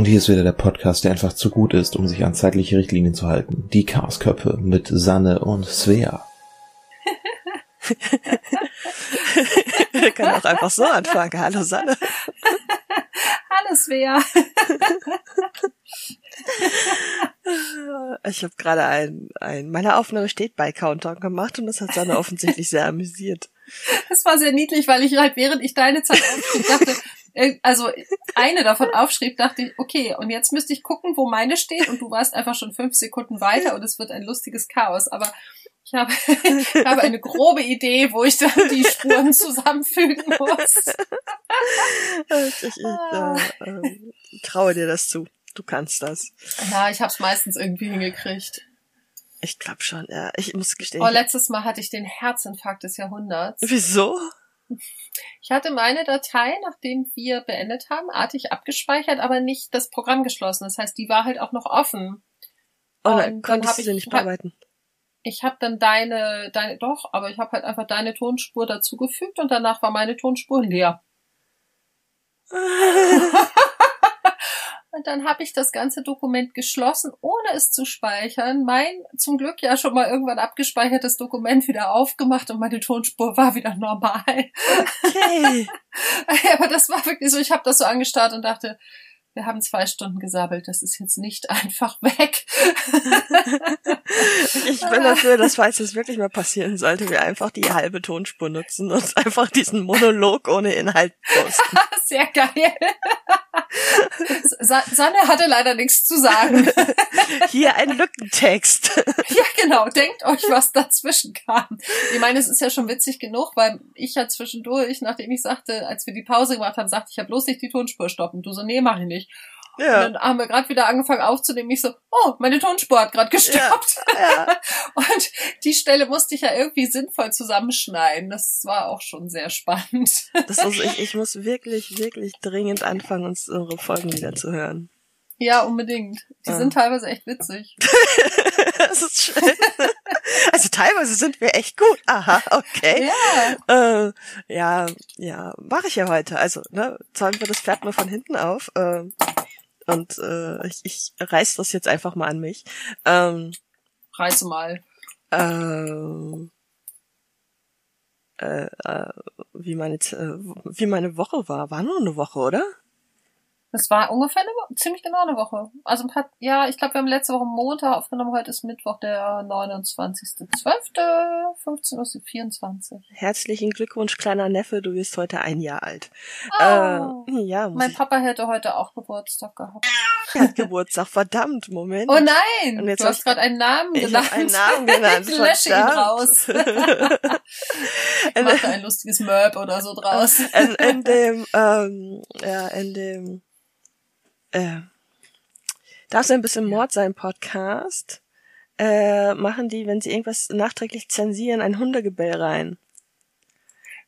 Und hier ist wieder der Podcast, der einfach zu gut ist, um sich an zeitliche Richtlinien zu halten. Die Chaosköpfe mit Sanne und Svea. Wir können auch einfach so anfangen. Hallo Sanne. Hallo Svea. Ich habe gerade ein, ein, meine Aufnahme steht bei Countdown gemacht und das hat Sanne offensichtlich sehr amüsiert. Das war sehr niedlich, weil ich halt während ich deine Zeit aufschrieb, dachte, also eine davon aufschrieb, dachte ich, okay, und jetzt müsste ich gucken, wo meine steht und du warst einfach schon fünf Sekunden weiter und es wird ein lustiges Chaos. Aber ich habe, ich habe eine grobe Idee, wo ich dann die Spuren zusammenfügen muss. Ich, ich, ich äh, äh, traue dir das zu. Du kannst das. Ja, ich habe es meistens irgendwie hingekriegt. Ich glaube schon, ja. Ich muss gestehen. Oh, letztes Mal hatte ich den Herzinfarkt des Jahrhunderts. Wieso? Ich hatte meine Datei, nachdem wir beendet haben, artig abgespeichert, aber nicht das Programm geschlossen. Das heißt, die war halt auch noch offen. Oh nein, konntest du sie nicht bearbeiten? Ich habe dann deine, deine, doch, aber ich habe halt einfach deine Tonspur dazugefügt und danach war meine Tonspur leer. Und dann habe ich das ganze Dokument geschlossen, ohne es zu speichern. Mein zum Glück ja schon mal irgendwann abgespeichertes Dokument wieder aufgemacht und meine Tonspur war wieder normal. Okay. Aber das war wirklich so, ich habe das so angestarrt und dachte, wir haben zwei Stunden gesabbelt, das ist jetzt nicht einfach weg. ich bin dafür, dass falls es wirklich mal passieren sollte, wir einfach die halbe Tonspur nutzen und einfach diesen Monolog ohne Inhalt posten. Sehr geil. Sanne hatte leider nichts zu sagen. Hier ein Lückentext. ja, genau. Denkt euch, was dazwischen kam. Ich meine, es ist ja schon witzig genug, weil ich ja zwischendurch, nachdem ich sagte, als wir die Pause gemacht haben, sagte ich, ich habe bloß nicht die Tonspur stoppen. Du so, nee, mach ich nicht. Ja. Und dann haben wir gerade wieder angefangen aufzunehmen. Ich so, oh, meine Tonspur hat gerade gestoppt. Ja, ja. und die Stelle musste ich ja irgendwie sinnvoll zusammenschneiden. Das war auch schon sehr spannend. Das ist, ich, ich muss wirklich, wirklich dringend anfangen, unsere Folgen wieder zu hören. Ja, unbedingt. Die ja. sind teilweise echt witzig. das ist schön. Also teilweise sind wir echt gut. Aha, okay. Ja, äh, ja, ja mache ich ja heute. Also, ne, zäumen wir das Pferd mal von hinten auf. Äh, und äh, ich, ich reiß das jetzt einfach mal an mich. Ähm, Reiße mal. Äh, äh, äh, wie meine äh, wie meine Woche war. War nur eine Woche, oder? Das war ungefähr eine Woche, ziemlich genau eine Woche. Also ein paar, ja, ich glaube, wir haben letzte Woche Montag aufgenommen, heute ist Mittwoch, der 29.12., 15 Uhr 24. Herzlichen Glückwunsch, kleiner Neffe, du bist heute ein Jahr alt. Oh, äh, ja, mein Papa hätte heute auch Geburtstag gehabt. Er hat Geburtstag, verdammt, Moment. Oh nein, Und jetzt du hast gerade einen Namen genannt. einen Namen genannt, Ich lösche ihn raus. ich mache ein lustiges Merp oder so draus. In, in dem, ähm, ja, in dem äh, Darf so ein bisschen Mord sein Podcast, äh, machen die, wenn sie irgendwas nachträglich zensieren, ein Hundegebell rein.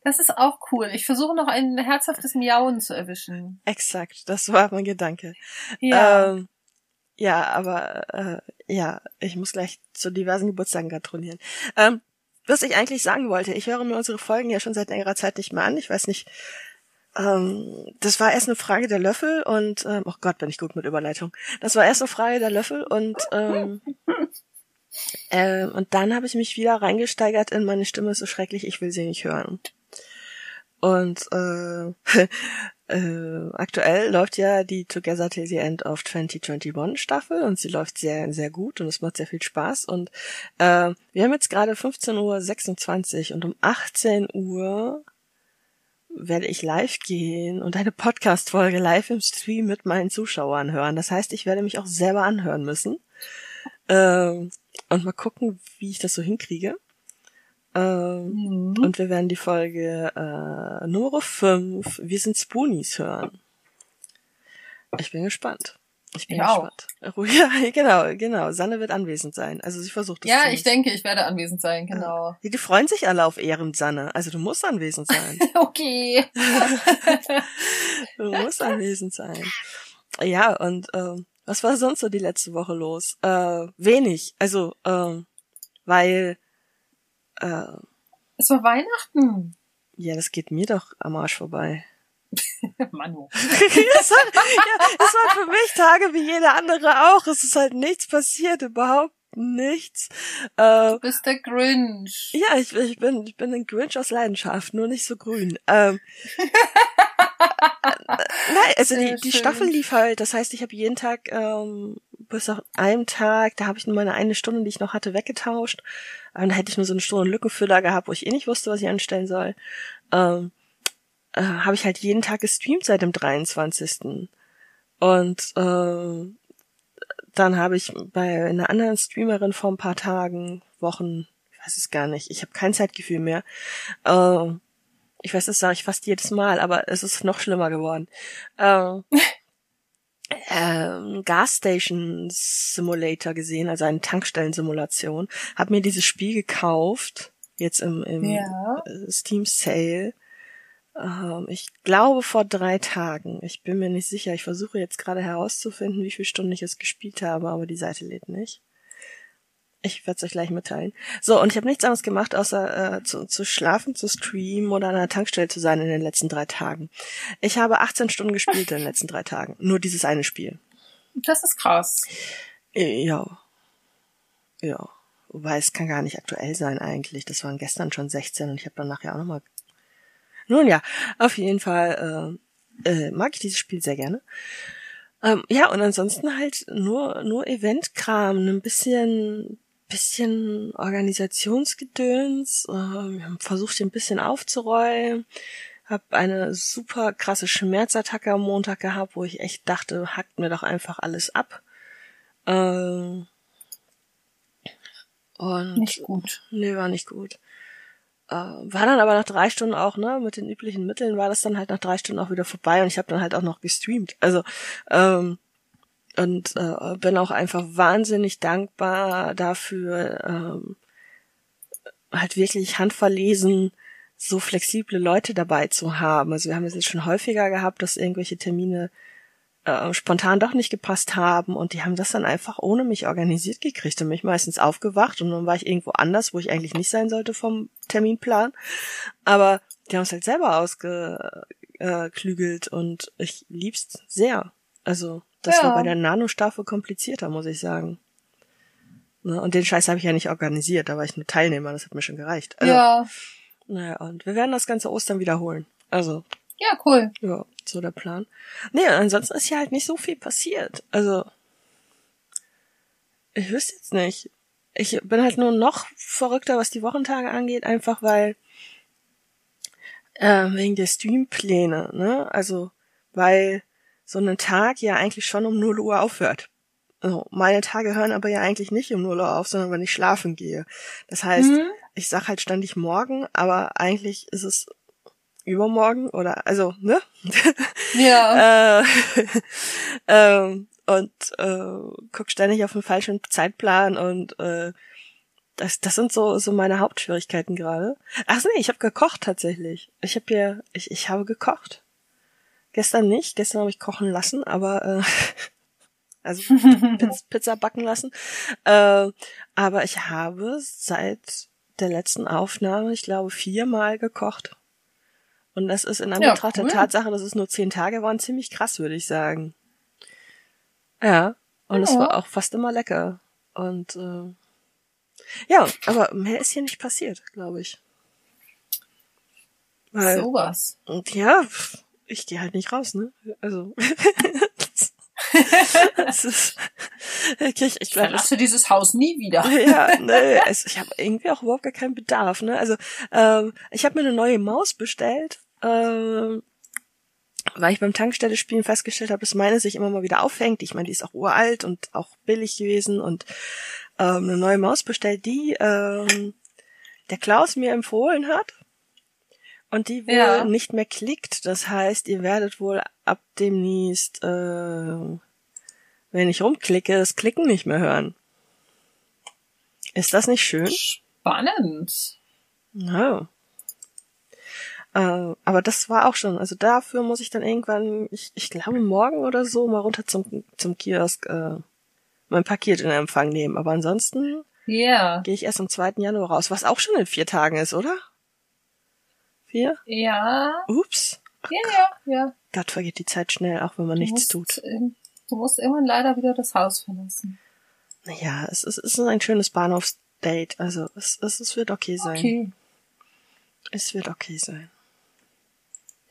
Das ist auch cool. Ich versuche noch ein herzhaftes Miauen zu erwischen. Exakt, das war mein Gedanke. Ja. Ähm, ja, aber äh, ja, ich muss gleich zu diversen Geburtstagen gratulieren. Ähm, was ich eigentlich sagen wollte, ich höre mir unsere Folgen ja schon seit längerer Zeit nicht mehr an. Ich weiß nicht, ähm, das war erst eine Frage der Löffel und ähm, oh Gott, bin ich gut mit Überleitung. Das war erst eine Frage der Löffel und ähm, äh, und dann habe ich mich wieder reingesteigert in meine Stimme ist so schrecklich, ich will sie nicht hören. Und äh, äh, aktuell läuft ja die Together Till the End of 2021 Staffel und sie läuft sehr, sehr gut und es macht sehr viel Spaß. Und äh, wir haben jetzt gerade 15.26 Uhr und um 18 Uhr werde ich live gehen und eine Podcast-Folge live im Stream mit meinen Zuschauern hören. Das heißt, ich werde mich auch selber anhören müssen. Ähm, und mal gucken, wie ich das so hinkriege. Ähm, mhm. Und wir werden die Folge äh, Nummer 5, Wir sind Spoonies hören. Ich bin gespannt. Ich bin ich gespannt. Auch. Ja, genau, genau. Sanne wird anwesend sein. Also sie versucht es. Ja, ich denke, ich werde anwesend sein, genau. Ja. Die freuen sich alle auf Ehren, Sanne. Also du musst anwesend sein. okay. du musst anwesend sein. Ja, und ähm, was war sonst so die letzte Woche los? Äh, wenig. Also, ähm, weil äh, es war Weihnachten. Ja, das geht mir doch am Arsch vorbei. Manu. das, war, ja, das war für ich Tage wie jeder andere auch. Es ist halt nichts passiert, überhaupt nichts. Äh, du bist der Grinch. Ja, ich, ich bin ich bin ein Grinch aus Leidenschaft, nur nicht so grün. Ähm, Nein, also die, die Staffel lief halt, das heißt, ich habe jeden Tag ähm, bis auf einem Tag, da habe ich nur meine eine Stunde, die ich noch hatte, weggetauscht. Und dann hätte ich nur so eine Stunde Lückenfüller gehabt, wo ich eh nicht wusste, was ich anstellen soll. Ähm, äh, habe ich halt jeden Tag gestreamt seit dem 23. Und äh, dann habe ich bei einer anderen Streamerin vor ein paar Tagen, Wochen, ich weiß es gar nicht, ich habe kein Zeitgefühl mehr, äh, ich weiß, das sage ich fast jedes Mal, aber es ist noch schlimmer geworden. Ähm, ähm, Gasstation Simulator gesehen, also eine Tankstellensimulation. Hab mir dieses Spiel gekauft, jetzt im, im ja. Steam Sale. Ähm, ich glaube vor drei Tagen. Ich bin mir nicht sicher. Ich versuche jetzt gerade herauszufinden, wie viele Stunden ich es gespielt habe, aber die Seite lädt nicht. Ich werde es euch gleich mitteilen. So, und ich habe nichts anderes gemacht, außer äh, zu, zu schlafen, zu streamen oder an einer Tankstelle zu sein in den letzten drei Tagen. Ich habe 18 Stunden gespielt in den letzten drei Tagen. Nur dieses eine Spiel. Das ist krass. Äh, ja. Ja. Wobei es kann gar nicht aktuell sein eigentlich. Das waren gestern schon 16 und ich habe dann nachher auch nochmal. Nun ja, auf jeden Fall äh, äh, mag ich dieses Spiel sehr gerne. Ähm, ja, und ansonsten halt nur, nur Eventkram, ein bisschen, bisschen Organisationsgedöns, äh, versucht ein bisschen aufzuräumen, hab eine super krasse Schmerzattacke am Montag gehabt, wo ich echt dachte, hackt mir doch einfach alles ab. Äh, und nicht gut. Nee, war nicht gut. Äh, war dann aber nach drei Stunden auch, ne, mit den üblichen Mitteln war das dann halt nach drei Stunden auch wieder vorbei und ich habe dann halt auch noch gestreamt. Also, ähm, und äh, bin auch einfach wahnsinnig dankbar dafür, ähm, halt wirklich handverlesen so flexible Leute dabei zu haben. Also wir haben es jetzt schon häufiger gehabt, dass irgendwelche Termine äh, spontan doch nicht gepasst haben und die haben das dann einfach ohne mich organisiert gekriegt und mich meistens aufgewacht und dann war ich irgendwo anders, wo ich eigentlich nicht sein sollte vom Terminplan. Aber die haben es halt selber ausgeklügelt und ich lieb's sehr. Also das ja. war bei der Nano-Staffel komplizierter, muss ich sagen. Ne? Und den Scheiß habe ich ja nicht organisiert, da war ich nur Teilnehmer, das hat mir schon gereicht. Also, ja. Naja, und wir werden das ganze Ostern wiederholen. Also. Ja, cool. Ja, so der Plan. Nee, ansonsten ist ja halt nicht so viel passiert. Also. Ich wüsste jetzt nicht. Ich bin halt nur noch verrückter, was die Wochentage angeht, einfach weil äh, wegen der Streampläne, ne? Also, weil so ein Tag ja eigentlich schon um 0 Uhr aufhört. Also meine Tage hören aber ja eigentlich nicht um 0 Uhr auf, sondern wenn ich schlafen gehe. Das heißt, mhm. ich sag halt ständig morgen, aber eigentlich ist es übermorgen oder also, ne? Ja. äh, ähm, und äh, guck ständig auf den falschen Zeitplan und äh, das, das sind so so meine Hauptschwierigkeiten gerade. Ach nee, ich habe gekocht tatsächlich. Ich habe ja ich ich habe gekocht. Gestern nicht, gestern habe ich kochen lassen, aber äh, also Pizza backen lassen. Äh, aber ich habe seit der letzten Aufnahme, ich glaube, viermal gekocht. Und das ist in Anbetracht ja, cool. der Tatsache, dass es nur zehn Tage waren, ziemlich krass, würde ich sagen. Ja, und es ja. war auch fast immer lecker. Und äh, ja, aber mehr ist hier nicht passiert, glaube ich. Weil, Sowas. Und ja, ich gehe halt nicht raus, ne? Also. das ist, ich, ich, ich verlasse dieses Haus nie wieder. ja, ne, also ich habe irgendwie auch überhaupt gar keinen Bedarf, ne? Also ähm, ich habe mir eine neue Maus bestellt, ähm, weil ich beim Tankstelle spielen festgestellt habe, dass meine sich immer mal wieder aufhängt. Ich meine, die ist auch uralt und auch billig gewesen und ähm, eine neue Maus bestellt, die ähm, der Klaus mir empfohlen hat und die wohl ja. nicht mehr klickt. Das heißt, ihr werdet wohl ab demnächst, äh, wenn ich rumklicke, das Klicken nicht mehr hören. Ist das nicht schön? Spannend. Ja. Äh, aber das war auch schon. Also dafür muss ich dann irgendwann, ich, ich glaube morgen oder so, mal runter zum, zum Kiosk äh, mein Paket in Empfang nehmen. Aber ansonsten yeah. gehe ich erst am 2. Januar raus, was auch schon in vier Tagen ist, oder? Vier? Ja. Ups. ja, ja, ja. Gott vergeht die Zeit schnell, auch wenn man du nichts tut. In du musst irgendwann leider wieder das Haus verlassen. Naja, es ist, es ist ein schönes Bahnhofsdate. Also es, es, es wird okay sein. Okay. Es wird okay sein.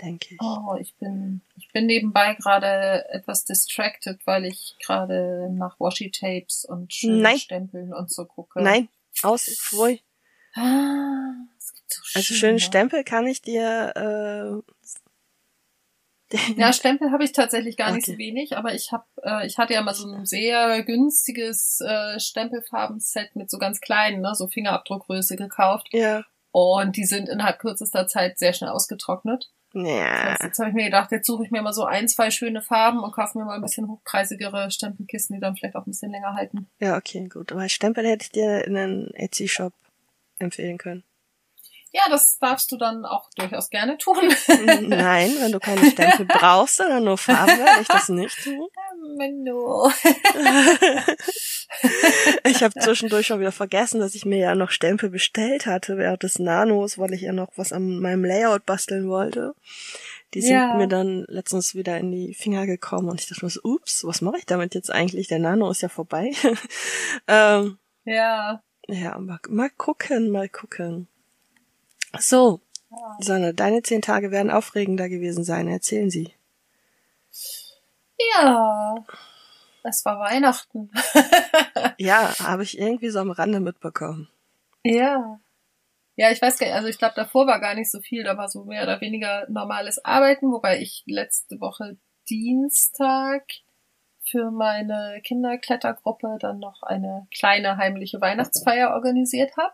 Denke ich. Oh, ich bin, ich bin nebenbei gerade etwas distracted, weil ich gerade nach Washi-Tapes und schönen Stempeln und so gucke. Nein, aus, freu. Ah, so also schönen Stempel kann ich dir äh, ja, Stempel habe ich tatsächlich gar okay. nicht so wenig, aber ich habe, äh, ich hatte ja mal so ein sehr günstiges äh, Stempelfarben-Set mit so ganz kleinen, ne, so Fingerabdruckgröße gekauft. Ja. Und die sind innerhalb kürzester Zeit sehr schnell ausgetrocknet. Ja. Das jetzt habe ich mir gedacht, jetzt suche ich mir mal so ein, zwei schöne Farben und kaufe mir mal ein bisschen hochpreisigere Stempelkisten, die dann vielleicht auch ein bisschen länger halten. Ja, okay, gut. Aber Stempel hätte ich dir in einen Etsy-Shop empfehlen können. Ja, das darfst du dann auch durchaus gerne tun. Nein, wenn du keine Stempel brauchst, sondern nur Farbe, werde ich das nicht tun. Menno. ich habe zwischendurch schon wieder vergessen, dass ich mir ja noch Stempel bestellt hatte während des Nanos, weil ich ja noch was an meinem Layout basteln wollte. Die sind ja. mir dann letztens wieder in die Finger gekommen und ich dachte mir so, ups, was mache ich damit jetzt eigentlich? Der Nano ist ja vorbei. ähm, ja. Ja, mal, mal gucken, mal gucken. So, Sonne, deine zehn Tage werden aufregender gewesen sein. Erzählen Sie. Ja, es war Weihnachten. ja, habe ich irgendwie so am Rande mitbekommen. Ja. Ja, ich weiß gar nicht, also ich glaube, davor war gar nicht so viel, da war so mehr oder weniger normales Arbeiten, wobei ich letzte Woche Dienstag für meine Kinderklettergruppe dann noch eine kleine heimliche Weihnachtsfeier organisiert habe.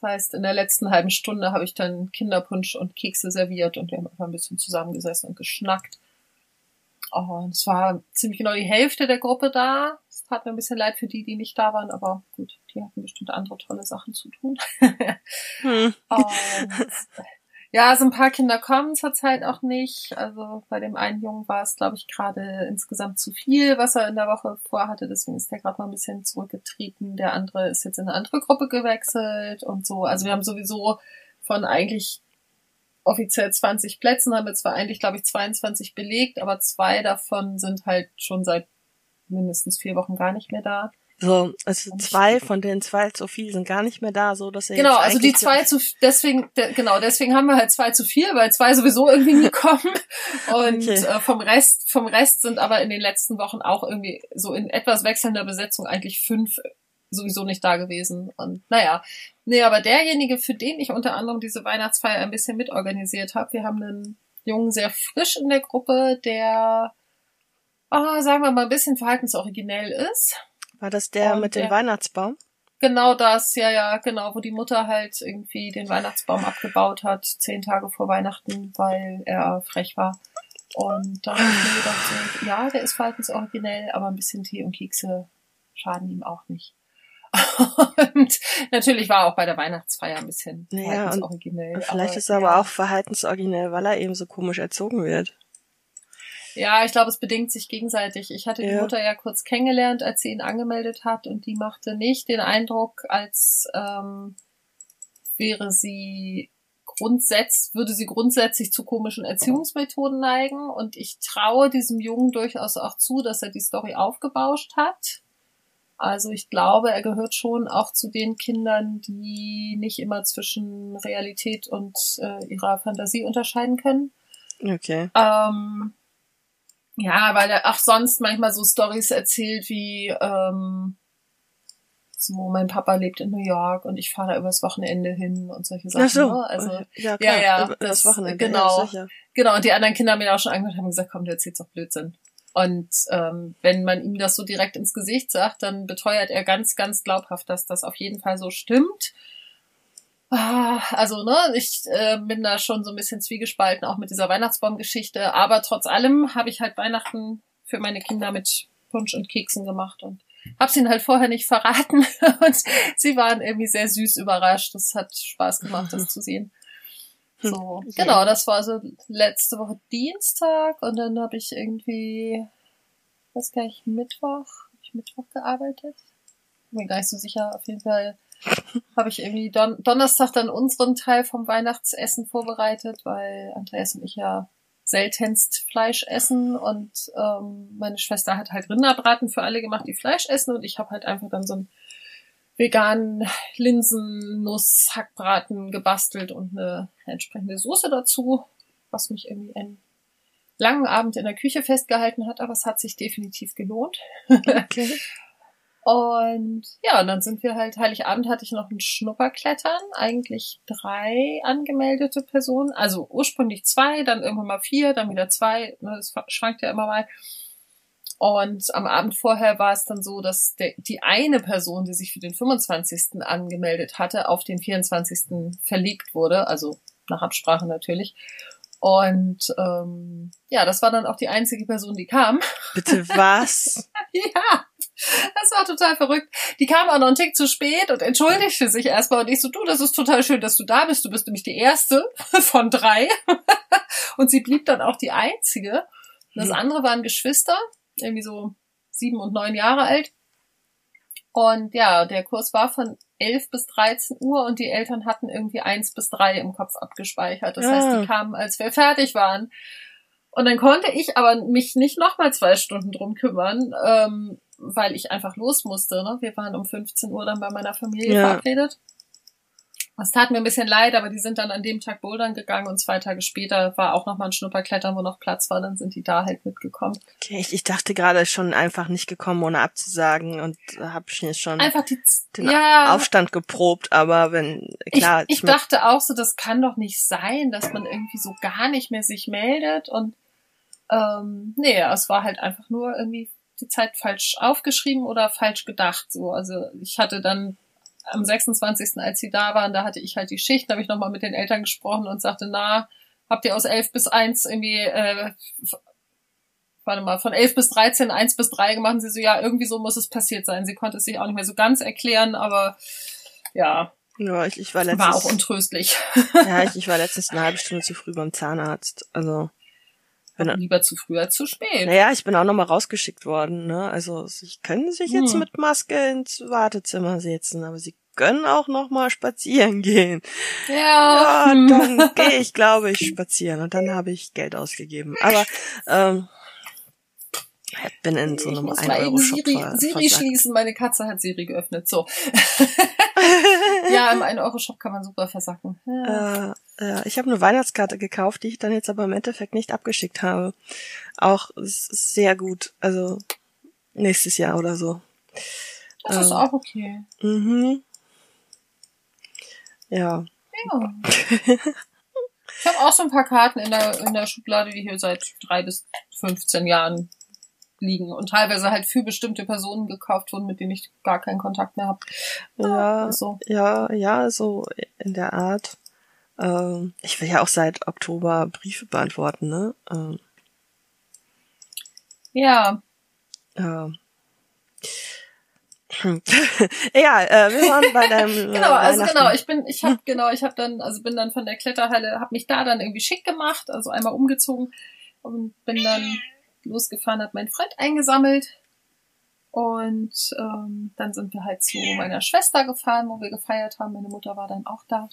Das heißt, in der letzten halben Stunde habe ich dann Kinderpunsch und Kekse serviert und wir haben einfach ein bisschen zusammengesessen und geschnackt. Oh, es war ziemlich genau die Hälfte der Gruppe da. Es tat mir ein bisschen leid für die, die nicht da waren, aber gut, die hatten bestimmt andere tolle Sachen zu tun. hm. und ja, so ein paar Kinder kommen zurzeit auch nicht. Also bei dem einen Jungen war es, glaube ich, gerade insgesamt zu viel, was er in der Woche vorhatte. Deswegen ist der gerade mal ein bisschen zurückgetreten. Der andere ist jetzt in eine andere Gruppe gewechselt und so. Also wir haben sowieso von eigentlich offiziell 20 Plätzen, haben wir zwar eigentlich, glaube ich, 22 belegt, aber zwei davon sind halt schon seit mindestens vier Wochen gar nicht mehr da. So, also zwei von den zwei zu viel sind gar nicht mehr da, so dass er Genau, also die zwei zu deswegen de, genau, deswegen haben wir halt zwei zu viel, weil zwei sowieso irgendwie nie kommen. Und okay. äh, vom Rest vom Rest sind aber in den letzten Wochen auch irgendwie so in etwas wechselnder Besetzung eigentlich fünf sowieso nicht da gewesen. Und naja, nee, aber derjenige, für den ich unter anderem diese Weihnachtsfeier ein bisschen mitorganisiert habe, wir haben einen Jungen sehr frisch in der Gruppe, der oh, sagen wir mal ein bisschen verhaltensoriginell ist war das der und mit dem Weihnachtsbaum? Genau das, ja, ja, genau, wo die Mutter halt irgendwie den Weihnachtsbaum abgebaut hat, zehn Tage vor Weihnachten, weil er frech war. Und da habe ich mir gedacht, so, ja, der ist verhaltensoriginell, aber ein bisschen Tee und Kekse schaden ihm auch nicht. und natürlich war er auch bei der Weihnachtsfeier ein bisschen naja, verhaltensoriginell. vielleicht aber, ist er ja. aber auch verhaltensoriginell, weil er eben so komisch erzogen wird. Ja, ich glaube, es bedingt sich gegenseitig. Ich hatte die Mutter ja kurz kennengelernt, als sie ihn angemeldet hat und die machte nicht den Eindruck, als ähm, wäre sie grundsätzlich, würde sie grundsätzlich zu komischen Erziehungsmethoden neigen und ich traue diesem Jungen durchaus auch zu, dass er die Story aufgebauscht hat. Also ich glaube, er gehört schon auch zu den Kindern, die nicht immer zwischen Realität und äh, ihrer Fantasie unterscheiden können. Okay. Ähm, ja, weil er auch sonst manchmal so Stories erzählt wie, ähm, so, mein Papa lebt in New York und ich fahre da übers Wochenende hin und solche Sachen. Ach so. Ne? Also, ja, klar, ja, ja, über das, Wochenende. Genau. Ja, genau. Und die anderen Kinder haben mir auch schon angehört, haben gesagt, komm, du erzählst doch Blödsinn. Und ähm, wenn man ihm das so direkt ins Gesicht sagt, dann beteuert er ganz, ganz glaubhaft, dass das auf jeden Fall so stimmt. Ah, also, ne, ich äh, bin da schon so ein bisschen zwiegespalten, auch mit dieser Weihnachtsbaumgeschichte. Aber trotz allem habe ich halt Weihnachten für meine Kinder mit Punsch und Keksen gemacht und hab's ihnen halt vorher nicht verraten. und sie waren irgendwie sehr süß überrascht. Das hat Spaß gemacht, das zu sehen. So, genau, das war so letzte Woche Dienstag und dann habe ich irgendwie, was gar nicht, Mittwoch, hab ich Mittwoch gearbeitet? Bin mir gar nicht so sicher, auf jeden Fall habe ich irgendwie Don Donnerstag dann unseren Teil vom Weihnachtsessen vorbereitet, weil Andreas und ich ja seltenst Fleisch essen und ähm, meine Schwester hat halt Rinderbraten für alle gemacht, die Fleisch essen und ich habe halt einfach dann so einen veganen Linsen-Nuss-Hackbraten gebastelt und eine entsprechende Soße dazu, was mich irgendwie einen langen Abend in der Küche festgehalten hat, aber es hat sich definitiv gelohnt. Okay. Und ja, und dann sind wir halt, Heiligabend hatte ich noch ein Schnupperklettern, eigentlich drei angemeldete Personen, also ursprünglich zwei, dann irgendwann mal vier, dann wieder zwei, ne, das schwankt ja immer mal. Und am Abend vorher war es dann so, dass der, die eine Person, die sich für den 25. angemeldet hatte, auf den 24. verlegt wurde, also nach Absprache natürlich. Und ähm, ja, das war dann auch die einzige Person, die kam. Bitte was? ja, das war total verrückt. Die kam auch noch einen Tick zu spät und entschuldigte sich erstmal. Und ich so, du, das ist total schön, dass du da bist. Du bist nämlich die erste von drei. und sie blieb dann auch die einzige. Das andere waren Geschwister, irgendwie so sieben und neun Jahre alt. Und ja, der Kurs war von 11 bis 13 Uhr und die Eltern hatten irgendwie eins bis drei im Kopf abgespeichert. Das ja. heißt, die ah. kamen, als wir fertig waren. Und dann konnte ich aber mich nicht nochmal zwei Stunden drum kümmern, ähm, weil ich einfach los musste. Ne? Wir waren um 15 Uhr dann bei meiner Familie ja. verabredet. Es tat mir ein bisschen leid, aber die sind dann an dem Tag bouldern gegangen und zwei Tage später war auch nochmal ein Schnupperklettern, wo noch Platz war, dann sind die da halt mitgekommen. Okay, ich, ich dachte gerade schon einfach nicht gekommen, ohne abzusagen und habe ich schon einfach die, den ja, Aufstand geprobt, aber wenn, klar. Ich, ich dachte auch so, das kann doch nicht sein, dass man irgendwie so gar nicht mehr sich meldet und ähm, nee, es war halt einfach nur irgendwie die Zeit falsch aufgeschrieben oder falsch gedacht. So, also ich hatte dann am 26., als sie da waren, da hatte ich halt die Schicht, da habe ich nochmal mit den Eltern gesprochen und sagte, na, habt ihr aus 11 bis 1 irgendwie, äh, warte mal, von 11 bis 13, 1 bis 3 gemacht? Und sie so, ja, irgendwie so muss es passiert sein. Sie konnte es sich auch nicht mehr so ganz erklären, aber ja. Ja, ich, ich war letztens. War auch untröstlich. ja, ich, ich war letztens eine halbe Stunde zu früh beim Zahnarzt. Also. Bin lieber zu früh als zu spät. Naja, ich bin auch nochmal rausgeschickt worden. Ne? Also sie können sich jetzt hm. mit Maske ins Wartezimmer setzen, aber sie können auch nochmal spazieren gehen. Ja. ja dann gehe ich, glaube ich, spazieren und dann habe ich Geld ausgegeben. Aber ähm, bin in so einem 1 Euro Shop Siri, Siri schließen, meine Katze hat Siri geöffnet. So. ja, im 1 Euro Shop kann man super versacken. Ja. Äh, äh, ich habe eine Weihnachtskarte gekauft, die ich dann jetzt aber im Endeffekt nicht abgeschickt habe. Auch sehr gut. Also nächstes Jahr oder so. Das ähm, ist auch okay. Mhm. Ja. Ja. ich habe auch so ein paar Karten in der, in der Schublade, die hier seit drei bis 15 Jahren liegen und teilweise halt für bestimmte Personen gekauft wurden, mit denen ich gar keinen Kontakt mehr habe. Ja, so. ja, ja, so in der Art. Ähm, ich will ja auch seit Oktober Briefe beantworten, ne? Ähm, ja. Ja. ja, äh, wir waren bei deinem äh, genau, also genau, ich bin, ich habe genau, ich habe dann, also bin dann von der Kletterhalle, habe mich da dann irgendwie schick gemacht, also einmal umgezogen und bin dann losgefahren, hat mein Freund eingesammelt und ähm, dann sind wir halt zu meiner Schwester gefahren, wo wir gefeiert haben. Meine Mutter war dann auch da.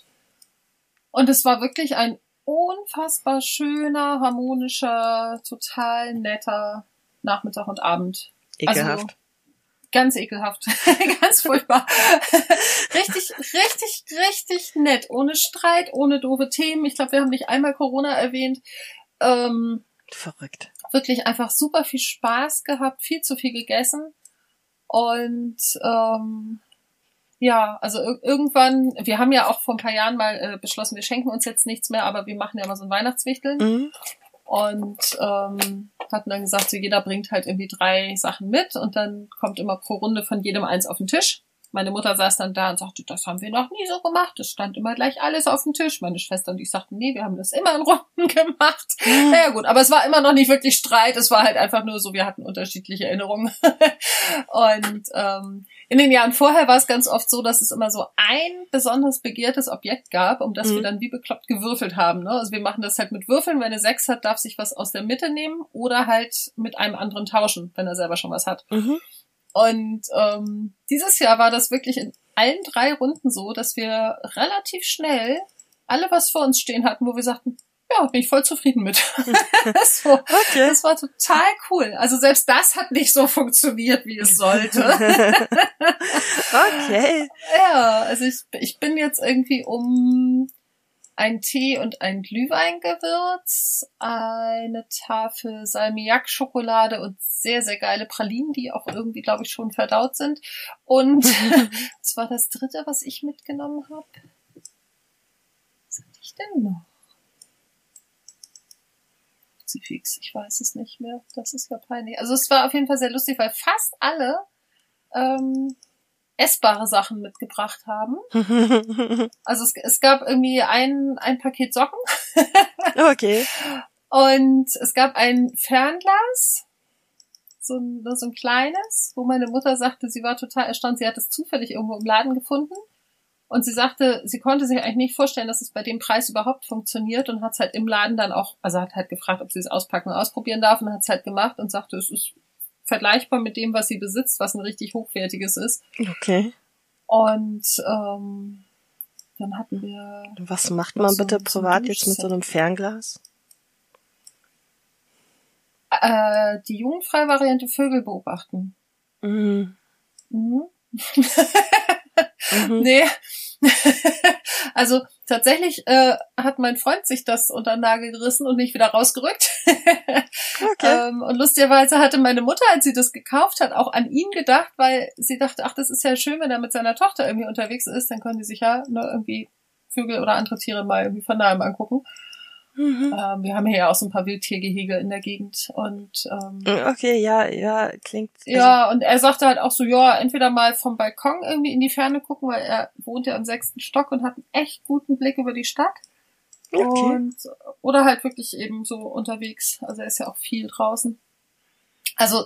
Und es war wirklich ein unfassbar schöner, harmonischer, total netter Nachmittag und Abend. Ekelhaft. Also, ganz ekelhaft. ganz furchtbar. richtig, richtig, richtig nett. Ohne Streit, ohne doofe Themen. Ich glaube, wir haben nicht einmal Corona erwähnt. Ähm, Verrückt. Wirklich einfach super viel Spaß gehabt, viel zu viel gegessen. Und ähm, ja, also irgendwann, wir haben ja auch vor ein paar Jahren mal äh, beschlossen, wir schenken uns jetzt nichts mehr, aber wir machen ja mal so ein Weihnachtswichteln. Mhm. Und ähm, hatten dann gesagt, so jeder bringt halt irgendwie drei Sachen mit und dann kommt immer pro Runde von jedem eins auf den Tisch. Meine Mutter saß dann da und sagte, das haben wir noch nie so gemacht. Es stand immer gleich alles auf dem Tisch. Meine Schwester und ich sagten, nee, wir haben das immer in Runden gemacht. Mhm. Naja gut, aber es war immer noch nicht wirklich Streit. Es war halt einfach nur so, wir hatten unterschiedliche Erinnerungen. und ähm, in den Jahren vorher war es ganz oft so, dass es immer so ein besonders begehrtes Objekt gab, um das mhm. wir dann wie bekloppt gewürfelt haben. Ne? Also wir machen das halt mit Würfeln. Wenn er sechs hat, darf sich was aus der Mitte nehmen oder halt mit einem anderen tauschen, wenn er selber schon was hat. Mhm. Und ähm, dieses Jahr war das wirklich in allen drei Runden so, dass wir relativ schnell alle was vor uns stehen hatten, wo wir sagten, ja, bin ich voll zufrieden mit. das, war, okay. das war total cool. Also selbst das hat nicht so funktioniert, wie es sollte. okay. Ja, also ich, ich bin jetzt irgendwie um ein Tee und ein Glühweingewürz, eine Tafel Salmiak-Schokolade und sehr, sehr geile Pralinen, die auch irgendwie, glaube ich, schon verdaut sind. Und das war das dritte, was ich mitgenommen habe. Was hatte ich denn noch? Kruzifix, ich weiß es nicht mehr. Das ist ja peinlich. Also es war auf jeden Fall sehr lustig, weil fast alle ähm, essbare Sachen mitgebracht haben. also es, es gab irgendwie ein, ein Paket Socken. okay. Und es gab ein Fernglas, so ein, so ein kleines, wo meine Mutter sagte, sie war total erstaunt, sie hat es zufällig irgendwo im Laden gefunden. Und sie sagte, sie konnte sich eigentlich nicht vorstellen, dass es bei dem Preis überhaupt funktioniert und hat es halt im Laden dann auch, also hat halt gefragt, ob sie es auspacken und ausprobieren darf und hat es halt gemacht und sagte, es ist vergleichbar mit dem, was sie besitzt, was ein richtig hochwertiges ist. Okay. Und ähm, dann hatten wir. Was macht man bitte so privat jetzt mit so einem Fernglas? Äh, die jugendfreie Variante Vögel beobachten. Mhm. Mhm. mhm. nee. also tatsächlich äh, hat mein Freund sich das unter den Nagel gerissen und nicht wieder rausgerückt. okay. ähm, und lustigerweise hatte meine Mutter, als sie das gekauft hat, auch an ihn gedacht, weil sie dachte, ach, das ist ja schön, wenn er mit seiner Tochter irgendwie unterwegs ist, dann können die sich ja ne, irgendwie Vögel oder andere Tiere mal irgendwie von nahem angucken. Mhm. Ähm, wir haben hier ja auch so ein paar Wildtiergehege in der Gegend und ähm, okay, ja, ja, klingt. Also ja, und er sagte halt auch so, ja, entweder mal vom Balkon irgendwie in die Ferne gucken, weil er wohnt ja im sechsten Stock und hat einen echt guten Blick über die Stadt. Okay. Und, oder halt wirklich eben so unterwegs. Also er ist ja auch viel draußen. Also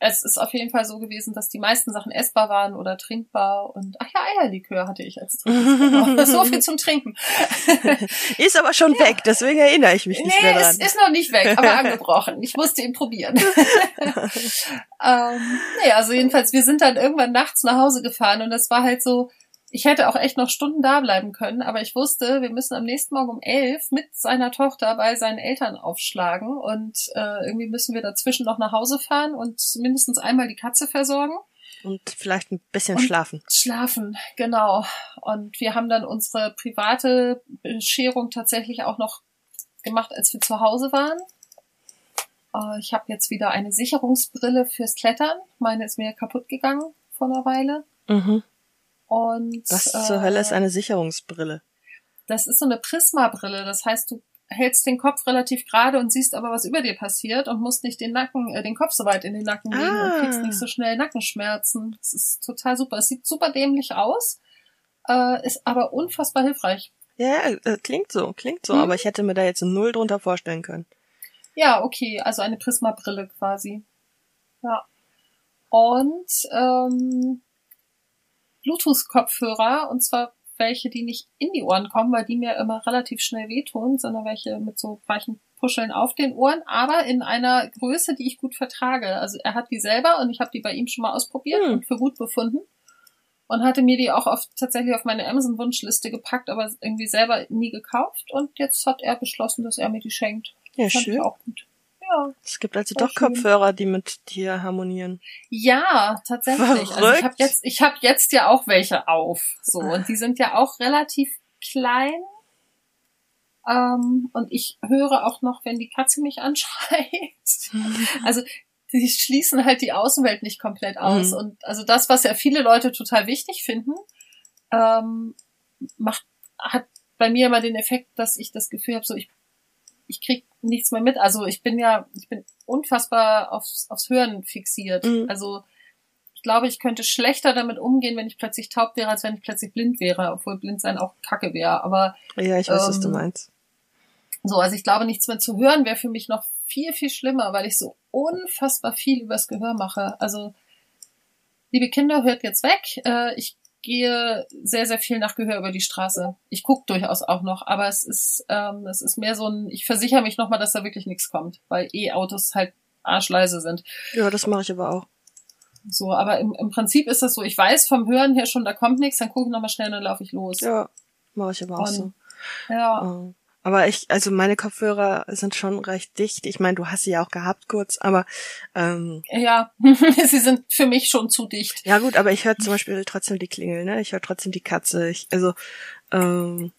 es ist auf jeden Fall so gewesen, dass die meisten Sachen essbar waren oder trinkbar und ach ja, Eierlikör hatte ich als so viel zum Trinken. ist aber schon ja. weg, deswegen erinnere ich mich nicht nee, mehr dran. Nee, ist, ist noch nicht weg, aber angebrochen. Ich musste ihn probieren. ähm, nee, also jedenfalls, wir sind dann irgendwann nachts nach Hause gefahren und das war halt so, ich hätte auch echt noch Stunden da bleiben können, aber ich wusste, wir müssen am nächsten Morgen um elf mit seiner Tochter bei seinen Eltern aufschlagen und äh, irgendwie müssen wir dazwischen noch nach Hause fahren und mindestens einmal die Katze versorgen. Und vielleicht ein bisschen und schlafen. Schlafen, genau. Und wir haben dann unsere private Bescherung tatsächlich auch noch gemacht, als wir zu Hause waren. Äh, ich habe jetzt wieder eine Sicherungsbrille fürs Klettern. Meine ist mir kaputt gegangen vor einer Weile. Mhm. Und was äh, zur Hölle ist eine Sicherungsbrille? Das ist so eine Prisma-Brille. Das heißt, du hältst den Kopf relativ gerade und siehst aber, was über dir passiert und musst nicht den Nacken, äh, den Kopf so weit in den Nacken legen ah. und kriegst nicht so schnell Nackenschmerzen. Das ist total super. Es sieht super dämlich aus, äh, ist aber unfassbar hilfreich. Ja, äh, klingt so, klingt so, mhm. aber ich hätte mir da jetzt null drunter vorstellen können. Ja, okay, also eine Prisma-Brille quasi. Ja. Und ähm, Bluetooth-Kopfhörer und zwar welche, die nicht in die Ohren kommen, weil die mir immer relativ schnell wehtun, sondern welche mit so weichen Puscheln auf den Ohren, aber in einer Größe, die ich gut vertrage. Also er hat die selber und ich habe die bei ihm schon mal ausprobiert hm. und für gut befunden und hatte mir die auch auf, tatsächlich auf meine Amazon-Wunschliste gepackt, aber irgendwie selber nie gekauft und jetzt hat er beschlossen, dass er mir die schenkt. Ja, Fand schön. auch gut. Ja. Es gibt also doch schön. Kopfhörer, die mit dir harmonieren. Ja, tatsächlich. Verrückt. Also ich habe jetzt, ich habe jetzt ja auch welche auf, so und die sind ja auch relativ klein. Ähm, und ich höre auch noch, wenn die Katze mich anschreit. also die schließen halt die Außenwelt nicht komplett aus. Mhm. Und also das, was ja viele Leute total wichtig finden, ähm, macht, hat bei mir immer den Effekt, dass ich das Gefühl habe, so ich, ich krieg nichts mehr mit. Also ich bin ja, ich bin unfassbar aufs, aufs Hören fixiert. Mhm. Also ich glaube, ich könnte schlechter damit umgehen, wenn ich plötzlich taub wäre, als wenn ich plötzlich blind wäre, obwohl blind sein auch kacke wäre. Aber ja, ich weiß, ähm, was du ähm, meinst. So, also ich glaube, nichts mehr zu hören wäre für mich noch viel, viel schlimmer, weil ich so unfassbar viel übers Gehör mache. Also, liebe Kinder, hört jetzt weg. Äh, ich gehe sehr, sehr viel nach Gehör über die Straße. Ich gucke durchaus auch noch, aber es ist, ähm, es ist mehr so ein, ich versichere mich nochmal, dass da wirklich nichts kommt, weil E-Autos halt arschleise sind. Ja, das mache ich aber auch. So, aber im, im Prinzip ist das so, ich weiß vom Hören her schon, da kommt nichts, dann gucke ich nochmal schnell und dann laufe ich los. Ja, mache ich aber auch und, so. Ja. Aber ich, also meine Kopfhörer sind schon recht dicht. Ich meine, du hast sie ja auch gehabt kurz, aber ähm, ja, sie sind für mich schon zu dicht. Ja gut, aber ich höre zum Beispiel trotzdem die Klingel, ne? Ich höre trotzdem die Katze. Ich, also ähm,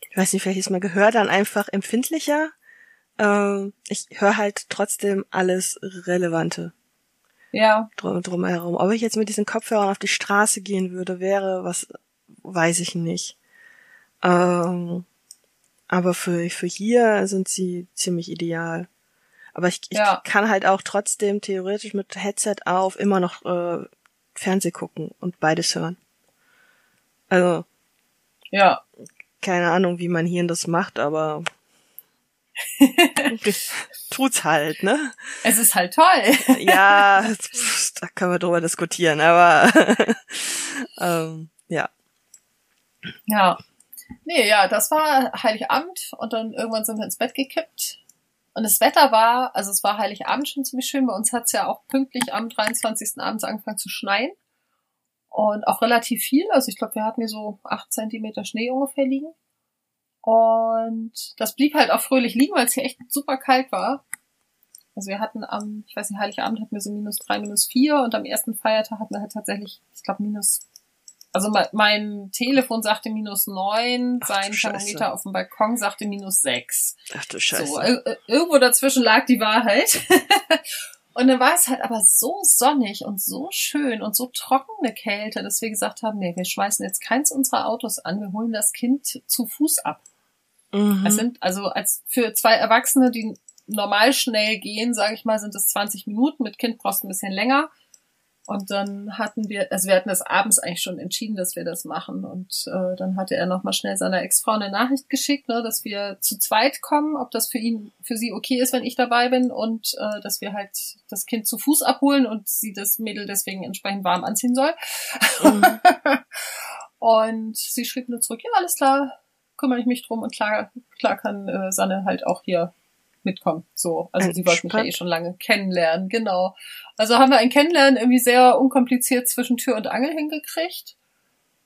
ich weiß nicht, vielleicht ist mein Gehör dann einfach empfindlicher. Ähm, ich höre halt trotzdem alles Relevante. Ja. Drum, drumherum. Ob ich jetzt mit diesen Kopfhörern auf die Straße gehen würde, wäre was, weiß ich nicht. Ähm, aber für, für hier sind sie ziemlich ideal. Aber ich, ich ja. kann halt auch trotzdem theoretisch mit Headset auf immer noch äh, Fernseh gucken und beides hören. Also. Ja. Keine Ahnung, wie mein Hirn das macht, aber tut's halt, ne? Es ist halt toll. ja, da können wir drüber diskutieren, aber ähm, ja. Ja. Nee, ja, das war Heiligabend und dann irgendwann sind wir ins Bett gekippt. Und das Wetter war, also es war Heiligabend schon ziemlich schön. Bei uns hat es ja auch pünktlich am 23. abends angefangen zu schneien. Und auch relativ viel. Also ich glaube, wir hatten hier so acht Zentimeter Schnee ungefähr liegen. Und das blieb halt auch fröhlich liegen, weil es hier echt super kalt war. Also wir hatten am, ich weiß nicht, Heiligabend hatten wir so minus drei, minus vier und am ersten Feiertag hatten wir halt tatsächlich, ich glaube, minus also mein Telefon sagte minus neun, sein Thermometer auf dem Balkon sagte minus sechs. Ach du Scheiße. So, irgendwo dazwischen lag die Wahrheit. und dann war es halt aber so sonnig und so schön und so trockene Kälte, dass wir gesagt haben, nee, wir schmeißen jetzt keins unserer Autos an, wir holen das Kind zu Fuß ab. Mhm. Es sind also als für zwei Erwachsene, die normal schnell gehen, sage ich mal, sind es 20 Minuten. Mit Kind brauchst du ein bisschen länger. Und dann hatten wir, also wir hatten das abends eigentlich schon entschieden, dass wir das machen. Und äh, dann hatte er nochmal schnell seiner Ex-Frau eine Nachricht geschickt, ne, dass wir zu zweit kommen, ob das für ihn, für sie okay ist, wenn ich dabei bin und äh, dass wir halt das Kind zu Fuß abholen und sie das Mädel deswegen entsprechend warm anziehen soll. Mhm. und sie schrieb nur zurück, ja, alles klar, kümmere ich mich drum und klar, klar kann äh, Sanne halt auch hier mitkommen. So, also sie wollte mich ja eh schon lange kennenlernen, genau. Also haben wir ein Kennenlernen irgendwie sehr unkompliziert zwischen Tür und Angel hingekriegt.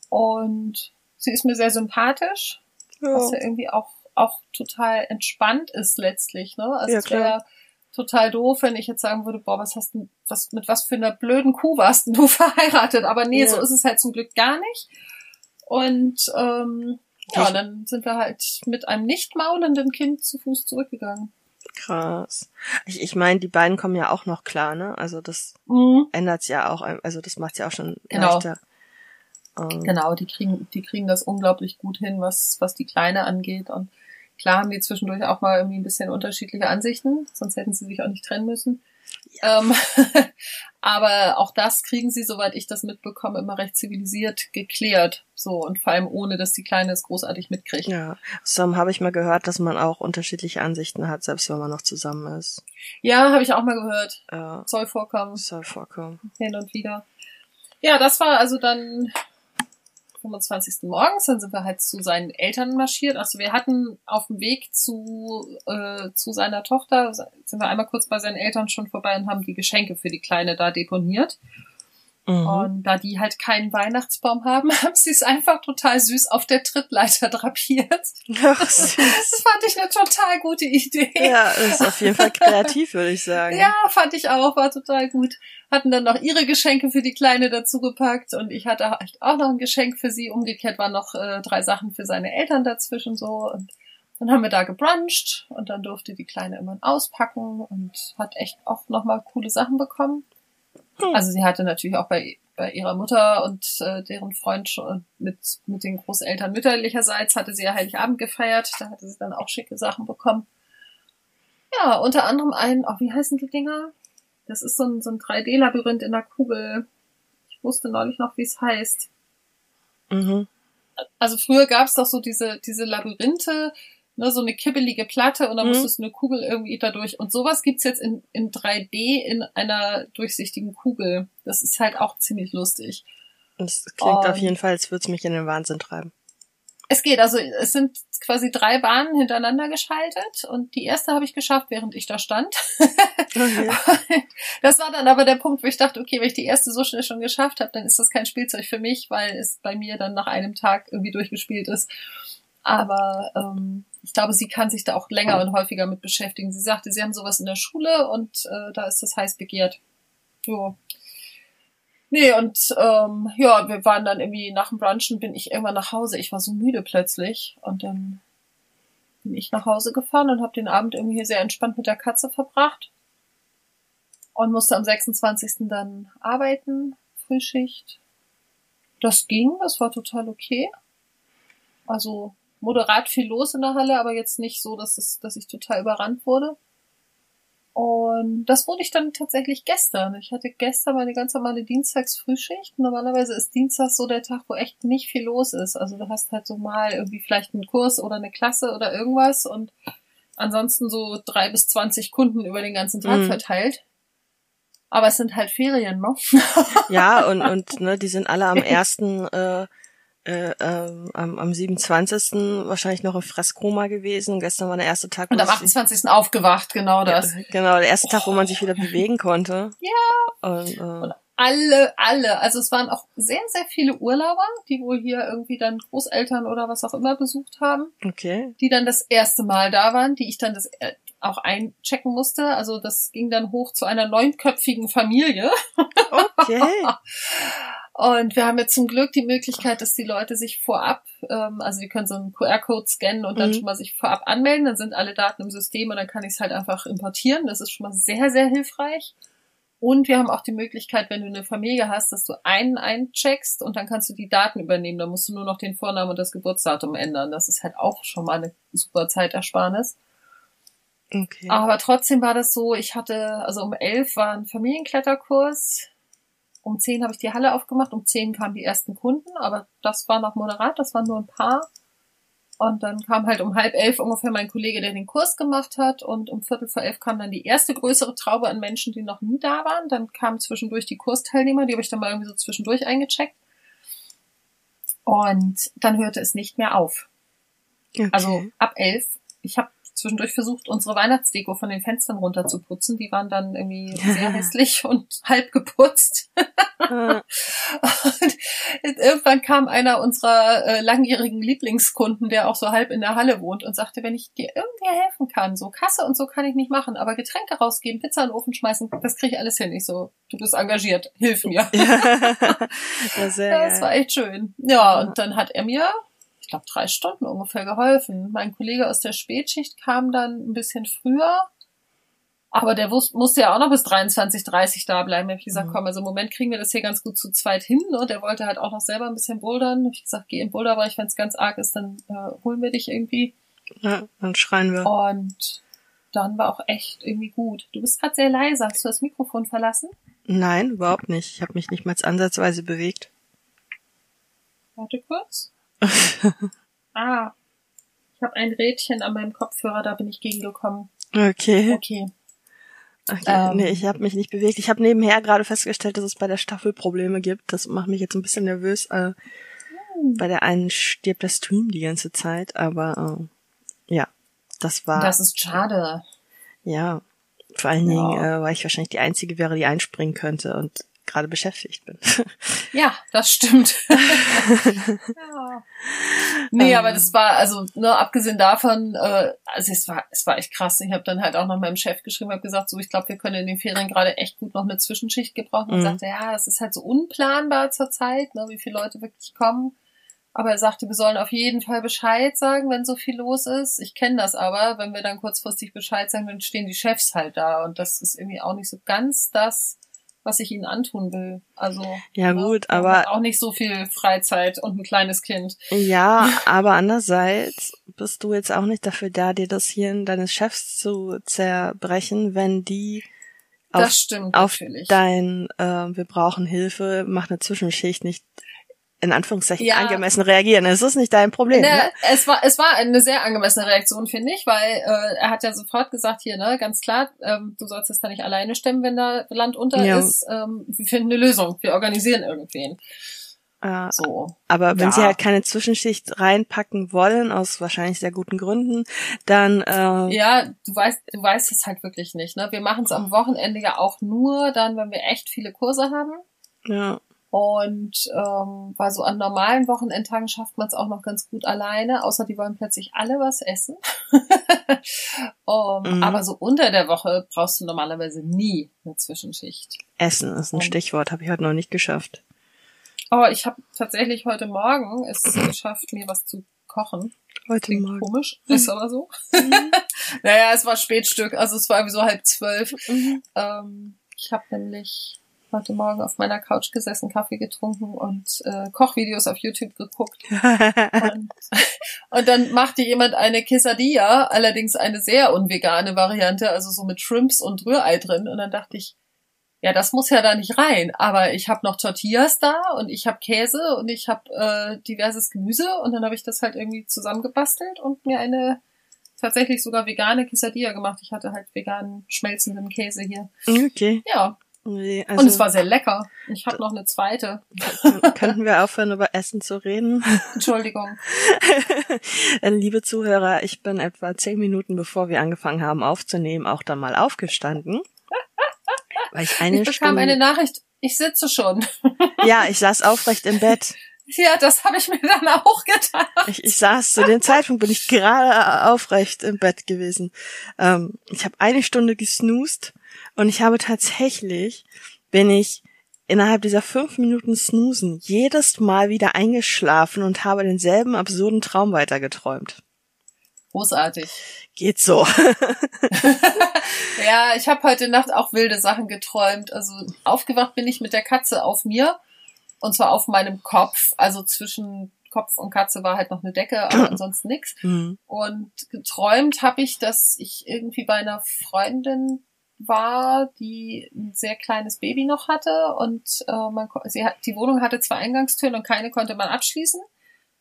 Und sie ist mir sehr sympathisch, ja. was ja irgendwie auch auch total entspannt ist letztlich, ne? Also ja, es wäre total doof, wenn ich jetzt sagen würde, boah, was hast du, was, mit was für einer blöden Kuh warst du verheiratet? Aber nee, ja. so ist es halt zum Glück gar nicht. Und ähm, ja, dann sind wir halt mit einem nicht maulenden Kind zu Fuß zurückgegangen. Krass. Ich, ich meine, die beiden kommen ja auch noch klar, ne? Also das mhm. ändert's ja auch, also das macht's ja auch schon genau. leichter. Ähm. Genau, die kriegen, die kriegen das unglaublich gut hin, was, was die Kleine angeht. Und klar haben die zwischendurch auch mal irgendwie ein bisschen unterschiedliche Ansichten, sonst hätten sie sich auch nicht trennen müssen. Ja. Ähm, aber auch das kriegen sie, soweit ich das mitbekomme, immer recht zivilisiert geklärt. So und vor allem ohne, dass die Kleine es großartig mitkriegt. Ja, so habe ich mal gehört, dass man auch unterschiedliche Ansichten hat, selbst wenn man noch zusammen ist. Ja, habe ich auch mal gehört. Ja. Soll vorkommen. Soll vorkommen. Hin und wieder. Ja, das war also dann 25. morgens, dann sind wir halt zu seinen Eltern marschiert. Also wir hatten auf dem Weg zu, äh, zu seiner Tochter, sind wir einmal kurz bei seinen Eltern schon vorbei und haben die Geschenke für die Kleine da deponiert. Mhm. Und da die halt keinen Weihnachtsbaum haben, haben sie es einfach total süß auf der Trittleiter drapiert. Ach, süß. Das fand ich eine total gute Idee. Ja, ist auf jeden Fall kreativ, würde ich sagen. Ja, fand ich auch, war total gut. Hatten dann noch ihre Geschenke für die Kleine dazu gepackt und ich hatte halt auch noch ein Geschenk für sie. Umgekehrt waren noch äh, drei Sachen für seine Eltern dazwischen so und dann haben wir da gebruncht und dann durfte die Kleine immer auspacken und hat echt auch nochmal coole Sachen bekommen. Also sie hatte natürlich auch bei, bei ihrer Mutter und äh, deren Freund schon mit, mit den Großeltern mütterlicherseits hatte sie ja Heiligabend gefeiert. Da hatte sie dann auch schicke Sachen bekommen. Ja, unter anderem ein, oh, wie heißen die Dinger? Das ist so ein, so ein 3D-Labyrinth in der Kugel. Ich wusste neulich noch, wie es heißt. Mhm. Also früher gab es doch so diese, diese Labyrinthe, ne, so eine kibbelige Platte und dann mhm. musstest du eine Kugel irgendwie dadurch. Und sowas gibt's jetzt in, in 3D in einer durchsichtigen Kugel. Das ist halt auch ziemlich lustig. Das klingt und auf jeden Fall, als würde es mich in den Wahnsinn treiben. Es geht, also es sind quasi drei Bahnen hintereinander geschaltet und die erste habe ich geschafft, während ich da stand. Okay. das war dann aber der Punkt, wo ich dachte, okay, wenn ich die erste so schnell schon geschafft habe, dann ist das kein Spielzeug für mich, weil es bei mir dann nach einem Tag irgendwie durchgespielt ist. Aber ähm, ich glaube, sie kann sich da auch länger und häufiger mit beschäftigen. Sie sagte, sie haben sowas in der Schule und äh, da ist das heiß begehrt. Jo. Nee, und ähm, ja, wir waren dann irgendwie nach dem Brunchen, bin ich irgendwann nach Hause. Ich war so müde plötzlich und dann bin ich nach Hause gefahren und habe den Abend irgendwie hier sehr entspannt mit der Katze verbracht und musste am 26. dann arbeiten, Frühschicht. Das ging, das war total okay. Also moderat viel los in der Halle, aber jetzt nicht so, dass, es, dass ich total überrannt wurde. Und das wurde ich dann tatsächlich gestern. Ich hatte gestern meine ganz normale Dienstagsfrühschicht. Normalerweise ist Dienstag so der Tag, wo echt nicht viel los ist. Also du hast halt so mal irgendwie vielleicht einen Kurs oder eine Klasse oder irgendwas und ansonsten so drei bis zwanzig Kunden über den ganzen Tag mhm. verteilt. Aber es sind halt Ferien, ne? ja, und, und ne, die sind alle am ersten äh, äh, ähm, am, am 27. wahrscheinlich noch im Fresskoma gewesen. Gestern war der erste Tag. Und am 28. aufgewacht, genau das. Ja, genau, der erste oh. Tag, wo man sich wieder bewegen konnte. Ja. Und, äh, und alle, alle. Also es waren auch sehr, sehr viele Urlauber, die wohl hier irgendwie dann Großeltern oder was auch immer besucht haben. Okay. Die dann das erste Mal da waren, die ich dann das äh, auch einchecken musste. Also das ging dann hoch zu einer neunköpfigen Familie. Okay. Und wir haben jetzt zum Glück die Möglichkeit, dass die Leute sich vorab, ähm, also wir können so einen QR-Code scannen und dann mhm. schon mal sich vorab anmelden, dann sind alle Daten im System und dann kann ich es halt einfach importieren. Das ist schon mal sehr, sehr hilfreich. Und wir haben auch die Möglichkeit, wenn du eine Familie hast, dass du einen eincheckst und dann kannst du die Daten übernehmen. Da musst du nur noch den Vornamen und das Geburtsdatum ändern. Das ist halt auch schon mal eine super Zeitersparnis. Okay. Aber trotzdem war das so, ich hatte, also um elf war ein Familienkletterkurs, um zehn habe ich die Halle aufgemacht, um zehn kamen die ersten Kunden, aber das war noch moderat, das waren nur ein paar. Und dann kam halt um halb elf ungefähr mein Kollege, der den Kurs gemacht hat. Und um Viertel vor elf kam dann die erste größere Traube an Menschen, die noch nie da waren. Dann kamen zwischendurch die Kursteilnehmer, die habe ich dann mal irgendwie so zwischendurch eingecheckt. Und dann hörte es nicht mehr auf. Okay. Also ab elf. Ich habe zwischendurch versucht, unsere Weihnachtsdeko von den Fenstern runterzuputzen. Die waren dann irgendwie sehr hässlich und halb geputzt. und irgendwann kam einer unserer äh, langjährigen Lieblingskunden, der auch so halb in der Halle wohnt und sagte, wenn ich dir irgendwie helfen kann, so Kasse und so kann ich nicht machen, aber Getränke rausgeben, Pizza in den Ofen schmeißen, das kriege ich alles hin. Ich so, du bist engagiert, hilf mir. ja, sehr das war echt schön. Ja, und dann hat er mir ich glaube, drei Stunden ungefähr geholfen. Mein Kollege aus der Spätschicht kam dann ein bisschen früher, aber der musste ja auch noch bis 23, 30 da bleiben. Da hab ich gesagt, mhm. komm, also im Moment kriegen wir das hier ganz gut zu zweit hin. Ne? Der wollte halt auch noch selber ein bisschen bouldern. Hab ich gesagt, geh in Boulderbereich, wenn es ganz arg ist, dann äh, holen wir dich irgendwie. Ja, dann schreien wir. Und dann war auch echt irgendwie gut. Du bist gerade sehr leise. Hast du das Mikrofon verlassen? Nein, überhaupt nicht. Ich habe mich nicht mal ansatzweise bewegt. Warte kurz. ah, ich habe ein Rädchen an meinem Kopfhörer, da bin ich gegengekommen. Okay. Okay. Okay, ähm, nee, ich habe mich nicht bewegt. Ich habe nebenher gerade festgestellt, dass es bei der Staffel Probleme gibt. Das macht mich jetzt ein bisschen nervös. Äh, hm. Bei der einen stirbt der Stream die ganze Zeit, aber äh, ja, das war. Das ist schade. Ja, vor allen ja. Dingen, äh, weil ich wahrscheinlich die einzige wäre, die einspringen könnte und gerade beschäftigt bin. Ja, das stimmt. ja. Nee, aber das war, also ne, abgesehen davon, äh, also es war, es war echt krass. Ich habe dann halt auch noch meinem Chef geschrieben, habe gesagt, so ich glaube, wir können in den Ferien gerade echt gut noch eine Zwischenschicht gebrauchen. Und mhm. sagte, ja, das ist halt so unplanbar zurzeit, ne, wie viele Leute wirklich kommen. Aber er sagte, wir sollen auf jeden Fall Bescheid sagen, wenn so viel los ist. Ich kenne das aber, wenn wir dann kurzfristig Bescheid sagen, dann stehen die Chefs halt da. Und das ist irgendwie auch nicht so ganz das, was ich ihnen antun will. Also ja ne, gut, aber auch nicht so viel Freizeit und ein kleines Kind. Ja, aber andererseits bist du jetzt auch nicht dafür da, dir das Hirn deines Chefs zu zerbrechen, wenn die auf, auf dein äh, wir brauchen Hilfe, mach eine Zwischenschicht nicht in Anführungszeichen ja. angemessen reagieren. Es ist nicht dein Problem. Ne, ne? Es war es war eine sehr angemessene Reaktion, finde ich, weil äh, er hat ja sofort gesagt hier, ne, ganz klar, ähm, du sollst es da nicht alleine stemmen, wenn da Land unter ja. ist. Ähm, wir finden eine Lösung, wir organisieren irgendwen. Äh, so. Aber wenn ja. sie halt keine Zwischenschicht reinpacken wollen, aus wahrscheinlich sehr guten Gründen, dann äh, Ja, du weißt, du weißt es halt wirklich nicht. Ne? Wir machen es am Wochenende ja auch nur dann, wenn wir echt viele Kurse haben. Ja. Und ähm, war so an normalen Wochenendtagen schafft man es auch noch ganz gut alleine, außer die wollen plötzlich alle was essen. um, mhm. Aber so unter der Woche brauchst du normalerweise nie eine Zwischenschicht. Essen ist ein Stichwort, habe ich heute noch nicht geschafft. Oh, ich habe tatsächlich heute Morgen es geschafft, mir was zu kochen. Heute Klingt Morgen. Komisch, mhm. ist aber so. Mhm. naja, es war Spätstück, also es war irgendwie so halb zwölf. Mhm. Ähm, ich habe nämlich heute Morgen auf meiner Couch gesessen, Kaffee getrunken und äh, Kochvideos auf YouTube geguckt. und, und dann machte jemand eine Quesadilla, allerdings eine sehr unvegane Variante, also so mit Shrimps und Rührei drin. Und dann dachte ich, ja, das muss ja da nicht rein. Aber ich habe noch Tortillas da und ich habe Käse und ich habe äh, diverses Gemüse und dann habe ich das halt irgendwie zusammengebastelt und mir eine tatsächlich sogar vegane Quesadilla gemacht. Ich hatte halt veganen schmelzenden Käse hier. Okay. Ja. Nee, also und es war sehr lecker. Ich habe noch eine zweite. Könnten wir aufhören, über Essen zu reden? Entschuldigung. Liebe Zuhörer, ich bin etwa zehn Minuten bevor wir angefangen haben aufzunehmen, auch dann mal aufgestanden. Weil ich eine ich bekam Stunde... eine Nachricht, ich sitze schon. ja, ich saß aufrecht im Bett. Ja, das habe ich mir dann auch gedacht. Ich, ich saß zu dem Zeitpunkt, bin ich gerade aufrecht im Bett gewesen. Ähm, ich habe eine Stunde gesnoost und ich habe tatsächlich, bin ich innerhalb dieser fünf Minuten Snoosen jedes Mal wieder eingeschlafen und habe denselben absurden Traum weitergeträumt. Großartig. Geht so. ja, ich habe heute Nacht auch wilde Sachen geträumt. Also aufgewacht bin ich mit der Katze auf mir und zwar auf meinem Kopf. Also zwischen Kopf und Katze war halt noch eine Decke, aber ansonsten nix. Mhm. Und geträumt habe ich, dass ich irgendwie bei einer Freundin war, die ein sehr kleines Baby noch hatte und äh, man, sie hat, die Wohnung hatte zwei Eingangstüren und keine konnte man abschließen.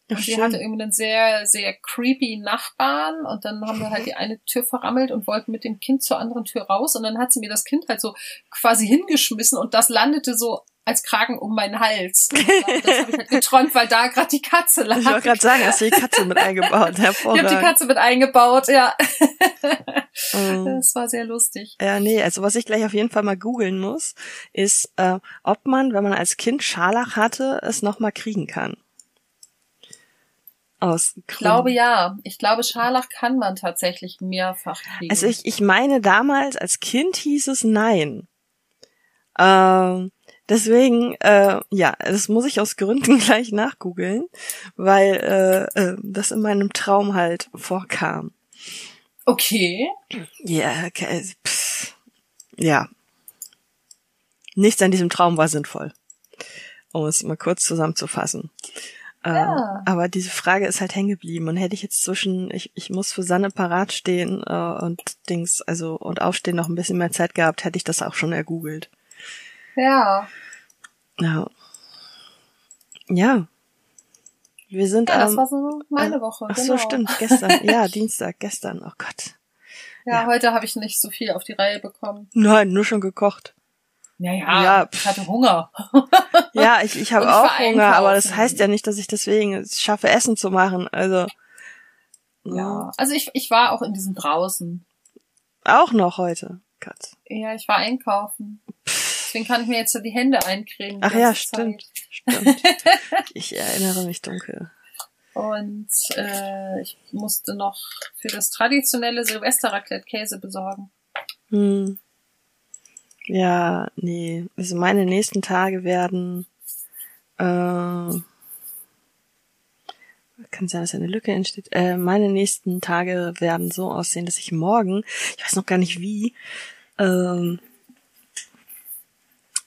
Ach, sie hatte irgendwie einen sehr, sehr creepy Nachbarn und dann haben wir halt die eine Tür verrammelt und wollten mit dem Kind zur anderen Tür raus und dann hat sie mir das Kind halt so quasi hingeschmissen und das landete so als Kragen um meinen Hals. Und das habe ich halt geträumt, weil da gerade die Katze lag. Ich wollte gerade sagen, hast du die Katze mit eingebaut? Hervorragend. Ich habe die Katze mit eingebaut, ja. Mm. Das war sehr lustig. Ja, nee, also was ich gleich auf jeden Fall mal googeln muss, ist, äh, ob man, wenn man als Kind Scharlach hatte, es nochmal kriegen kann. Aus Gründen. Ich glaube ja. Ich glaube, Scharlach kann man tatsächlich mehrfach kriegen. Also ich, ich meine damals, als Kind hieß es nein. Ähm, deswegen, äh, ja, das muss ich aus Gründen gleich nachgoogeln, weil äh, äh, das in meinem Traum halt vorkam. Okay. Ja, okay. Pff. ja. Nichts an diesem Traum war sinnvoll. Um es mal kurz zusammenzufassen. Ähm, ja. aber diese Frage ist halt hängen geblieben und hätte ich jetzt zwischen, ich, ich muss für Sanne parat stehen äh, und Dings, also und aufstehen noch ein bisschen mehr Zeit gehabt, hätte ich das auch schon ergoogelt. Ja. Ja. Ja. Wir sind Ja, das ähm, war so meine Woche. Ach genau. so, stimmt, gestern. ja, Dienstag, gestern. Oh Gott. Ja, ja. heute habe ich nicht so viel auf die Reihe bekommen. Nein, nur schon gekocht. Naja, ja, ich hatte Hunger. ja, ich, ich habe auch Hunger, aber das heißt ja nicht, dass ich deswegen es schaffe, Essen zu machen. Also. Ja, also ich, ich war auch in diesem draußen. Auch noch heute. Gott. Ja, ich war einkaufen. Deswegen kann ich mir jetzt so die Hände eincremen. Ach ja, stimmt. Stimmt. ich erinnere mich dunkel. Und äh, ich musste noch für das traditionelle Silvester-Raclette Käse besorgen. Hm. Ja, nee. Also meine nächsten Tage werden äh, kann sein, dass eine Lücke entsteht. Äh, meine nächsten Tage werden so aussehen, dass ich morgen, ich weiß noch gar nicht wie, ähm,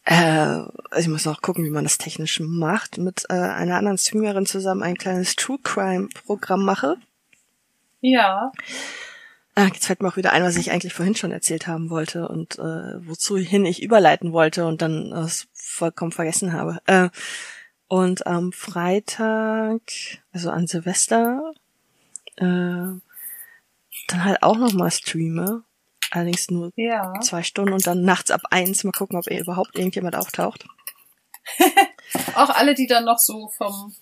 äh, also ich muss noch gucken, wie man das technisch macht, mit äh, einer anderen Streamerin zusammen ein kleines True Crime Programm mache. Ja. Ah, jetzt fällt mir auch wieder ein, was ich eigentlich vorhin schon erzählt haben wollte und äh, wozu hin ich überleiten wollte und dann es vollkommen vergessen habe. Äh, und am Freitag, also an Silvester, äh, dann halt auch noch mal streame. Allerdings nur ja. zwei Stunden und dann nachts ab eins mal gucken, ob überhaupt irgendjemand auftaucht. auch alle, die dann noch so vom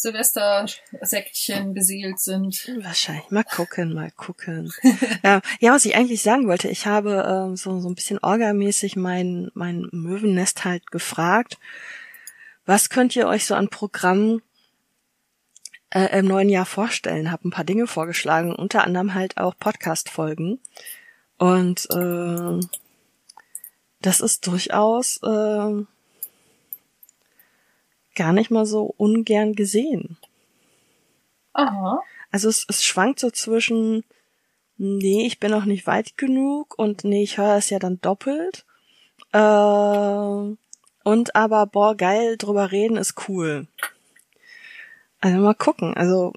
Silvester-Säckchen beseelt sind. Wahrscheinlich. Mal gucken, mal gucken. ja, ja, was ich eigentlich sagen wollte, ich habe ähm, so, so ein bisschen orgamäßig mein, mein Möwennest halt gefragt, was könnt ihr euch so an Programmen äh, im neuen Jahr vorstellen? Hab ein paar Dinge vorgeschlagen, unter anderem halt auch Podcast-Folgen. Und äh, das ist durchaus äh, gar nicht mal so ungern gesehen. Aha. Also es, es schwankt so zwischen, nee, ich bin noch nicht weit genug und nee, ich höre es ja dann doppelt. Äh, und aber, boah, geil, drüber reden ist cool. Also mal gucken. Also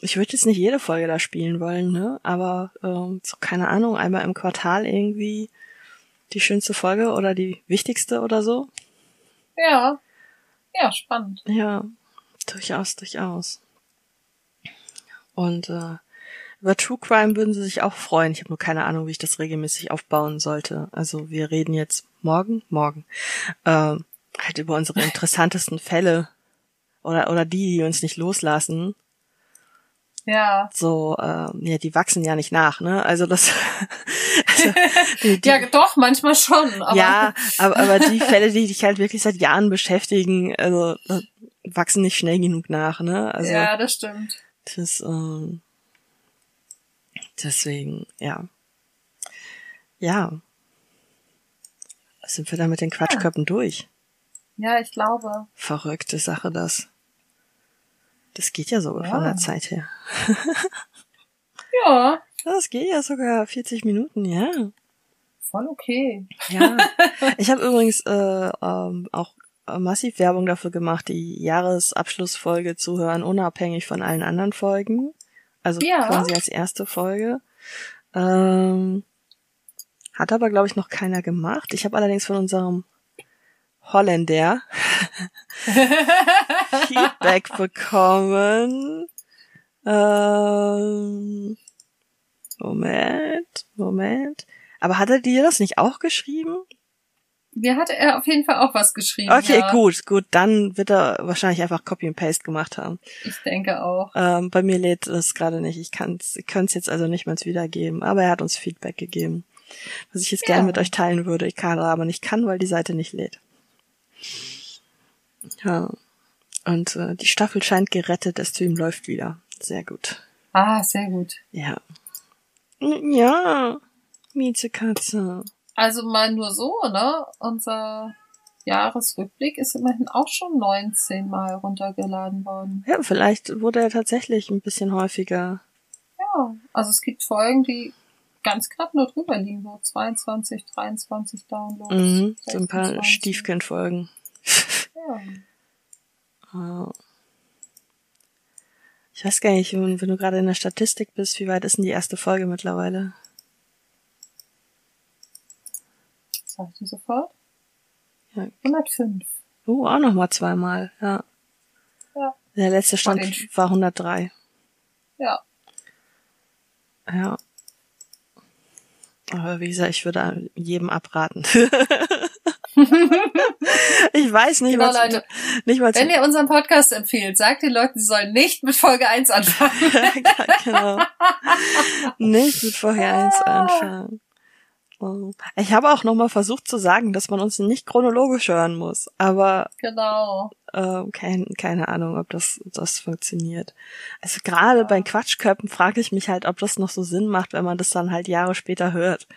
ich würde jetzt nicht jede Folge da spielen wollen, ne? Aber ähm, so, keine Ahnung, einmal im Quartal irgendwie die schönste Folge oder die wichtigste oder so. Ja. Ja, spannend. Ja, durchaus, durchaus. Und äh, über True Crime würden sie sich auch freuen. Ich habe nur keine Ahnung, wie ich das regelmäßig aufbauen sollte. Also wir reden jetzt morgen, morgen, äh, halt über unsere interessantesten Fälle oder oder die, die uns nicht loslassen. Ja. So, äh, ja, die wachsen ja nicht nach, ne? Also das. also, die, die, ja, doch manchmal schon. Aber ja, aber, aber die Fälle, die dich halt wirklich seit Jahren beschäftigen, also wachsen nicht schnell genug nach, ne? Also, ja, das stimmt. Das, ähm, deswegen, ja. Ja. Sind wir da mit den Quatschköppen ja. durch? Ja, ich glaube. Verrückte Sache, das. Das geht ja sogar ja. von der Zeit her. ja. Das geht ja sogar 40 Minuten, ja. Voll okay. Ja. Ich habe übrigens äh, ähm, auch massiv Werbung dafür gemacht, die Jahresabschlussfolge zu hören, unabhängig von allen anderen Folgen. Also ja. quasi als erste Folge. Ähm, hat aber, glaube ich, noch keiner gemacht. Ich habe allerdings von unserem Holländer Feedback bekommen. Ähm, Moment, Moment. Aber hat er dir das nicht auch geschrieben? Mir hat er auf jeden Fall auch was geschrieben. Okay, ja. gut, gut. Dann wird er wahrscheinlich einfach Copy and Paste gemacht haben. Ich denke auch. Ähm, bei mir lädt es gerade nicht. Ich kann es jetzt also nicht mehr wiedergeben. Aber er hat uns Feedback gegeben. Was ich jetzt ja. gerne mit euch teilen würde. Ich kann aber nicht kann, weil die Seite nicht lädt. Ja. Und äh, die Staffel scheint gerettet. Der Stream läuft wieder. Sehr gut. Ah, sehr gut. Ja. Ja. Miezekatze. Also mal nur so, ne? Unser Jahresrückblick ist immerhin auch schon 19 Mal runtergeladen worden. Ja, vielleicht wurde er tatsächlich ein bisschen häufiger. Ja, also es gibt Folgen, die ganz knapp nur drüber liegen, so 22, 23 Downloads. Mhm, so ein paar Stiefkind-Folgen. Ja. Ich weiß gar nicht, wenn, du gerade in der Statistik bist, wie weit ist denn die erste Folge mittlerweile? sag ich dir sofort. Ja. 105. Oh, auch noch mal zweimal, ja. Ja. Der letzte Stand war 103. Ja. Ja. Aber wie gesagt, ich würde jedem abraten. ich weiß nicht, genau, Leute, nicht mal Wenn ihr unseren Podcast empfehlt, sagt den Leuten, sie sollen nicht mit Folge 1 anfangen. genau. Nicht mit Folge 1 anfangen. Ich habe auch nochmal versucht zu sagen, dass man uns nicht chronologisch hören muss, aber genau. Äh, kein, keine Ahnung, ob das, das funktioniert. Also gerade ja. bei Quatschköppen frage ich mich halt, ob das noch so Sinn macht, wenn man das dann halt Jahre später hört.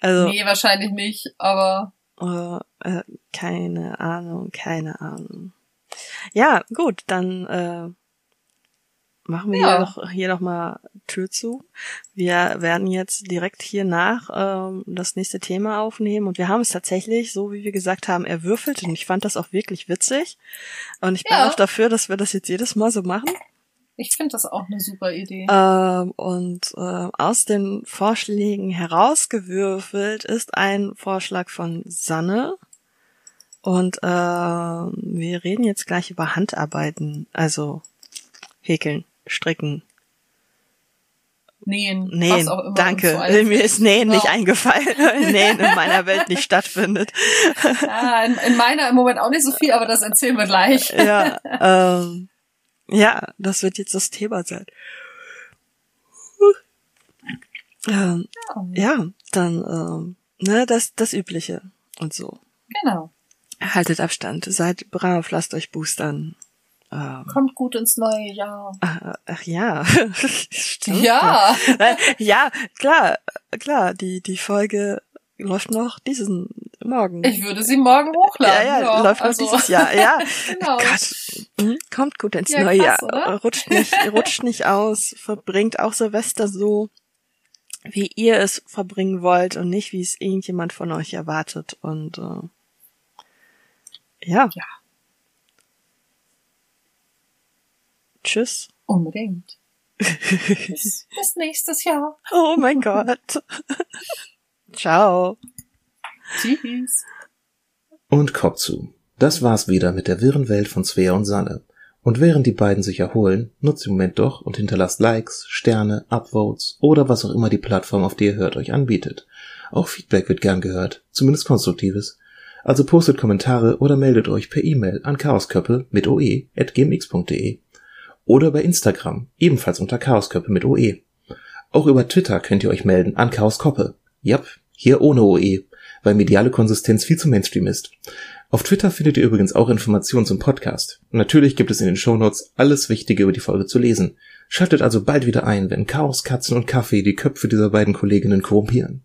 Also, nee, wahrscheinlich nicht, aber. Äh, äh, keine Ahnung, keine Ahnung. Ja, gut, dann äh, machen wir ja. hier noch hier noch mal Tür zu. Wir werden jetzt direkt hier nach ähm, das nächste Thema aufnehmen und wir haben es tatsächlich, so wie wir gesagt haben, erwürfelt und ich fand das auch wirklich witzig und ich bin ja. auch dafür, dass wir das jetzt jedes Mal so machen. Ich finde das auch eine super Idee. Ähm, und äh, aus den Vorschlägen herausgewürfelt ist ein Vorschlag von Sanne. Und äh, wir reden jetzt gleich über Handarbeiten, also häkeln stricken. Nähen. Nähen, danke. Mir ist Nähen genau. nicht eingefallen, weil Nähen in meiner Welt nicht stattfindet. Ja, in, in, meiner im Moment auch nicht so viel, aber das erzählen wir gleich. Ja, ähm, ja, das wird jetzt das Thema sein. Ähm, ja. ja, dann ähm, ne, das das Übliche und so. Genau. Haltet Abstand, seid brav, lasst euch boostern. Ähm, Kommt gut ins neue Jahr. Ach, ach ja, stimmt. Ja. ja, klar, klar, die, die Folge läuft noch diesen Morgen. Ich würde sie morgen hochladen. Ja, ja, ja läuft also. noch dieses Jahr. Ja, genau. Gott, hm, kommt gut ins ja, neue krass, Jahr. Oder? Rutscht nicht, rutscht nicht aus, verbringt auch Silvester so, wie ihr es verbringen wollt und nicht, wie es irgendjemand von euch erwartet. Und äh, ja. ja. Tschüss. Unbedingt. bis, bis nächstes Jahr. Oh mein Gott. Ciao. Tschüss. Und Kopf zu. Das war's wieder mit der wirren Welt von Svea und Sanne. Und während die beiden sich erholen, nutzt den Moment doch und hinterlasst Likes, Sterne, Upvotes oder was auch immer die Plattform, auf die ihr hört, euch anbietet. Auch Feedback wird gern gehört, zumindest konstruktives. Also postet Kommentare oder meldet euch per E-Mail an chaosköppe mit oe at gmx.de oder bei Instagram, ebenfalls unter chaosköppe mit oe. Auch über Twitter könnt ihr euch melden an chaoskoppe. Jap, hier ohne OE, weil mediale Konsistenz viel zu Mainstream ist. Auf Twitter findet ihr übrigens auch Informationen zum Podcast. natürlich gibt es in den Shownotes alles Wichtige über die Folge zu lesen. Schaltet also bald wieder ein, wenn Chaos, Katzen und Kaffee die Köpfe dieser beiden Kolleginnen korrumpieren.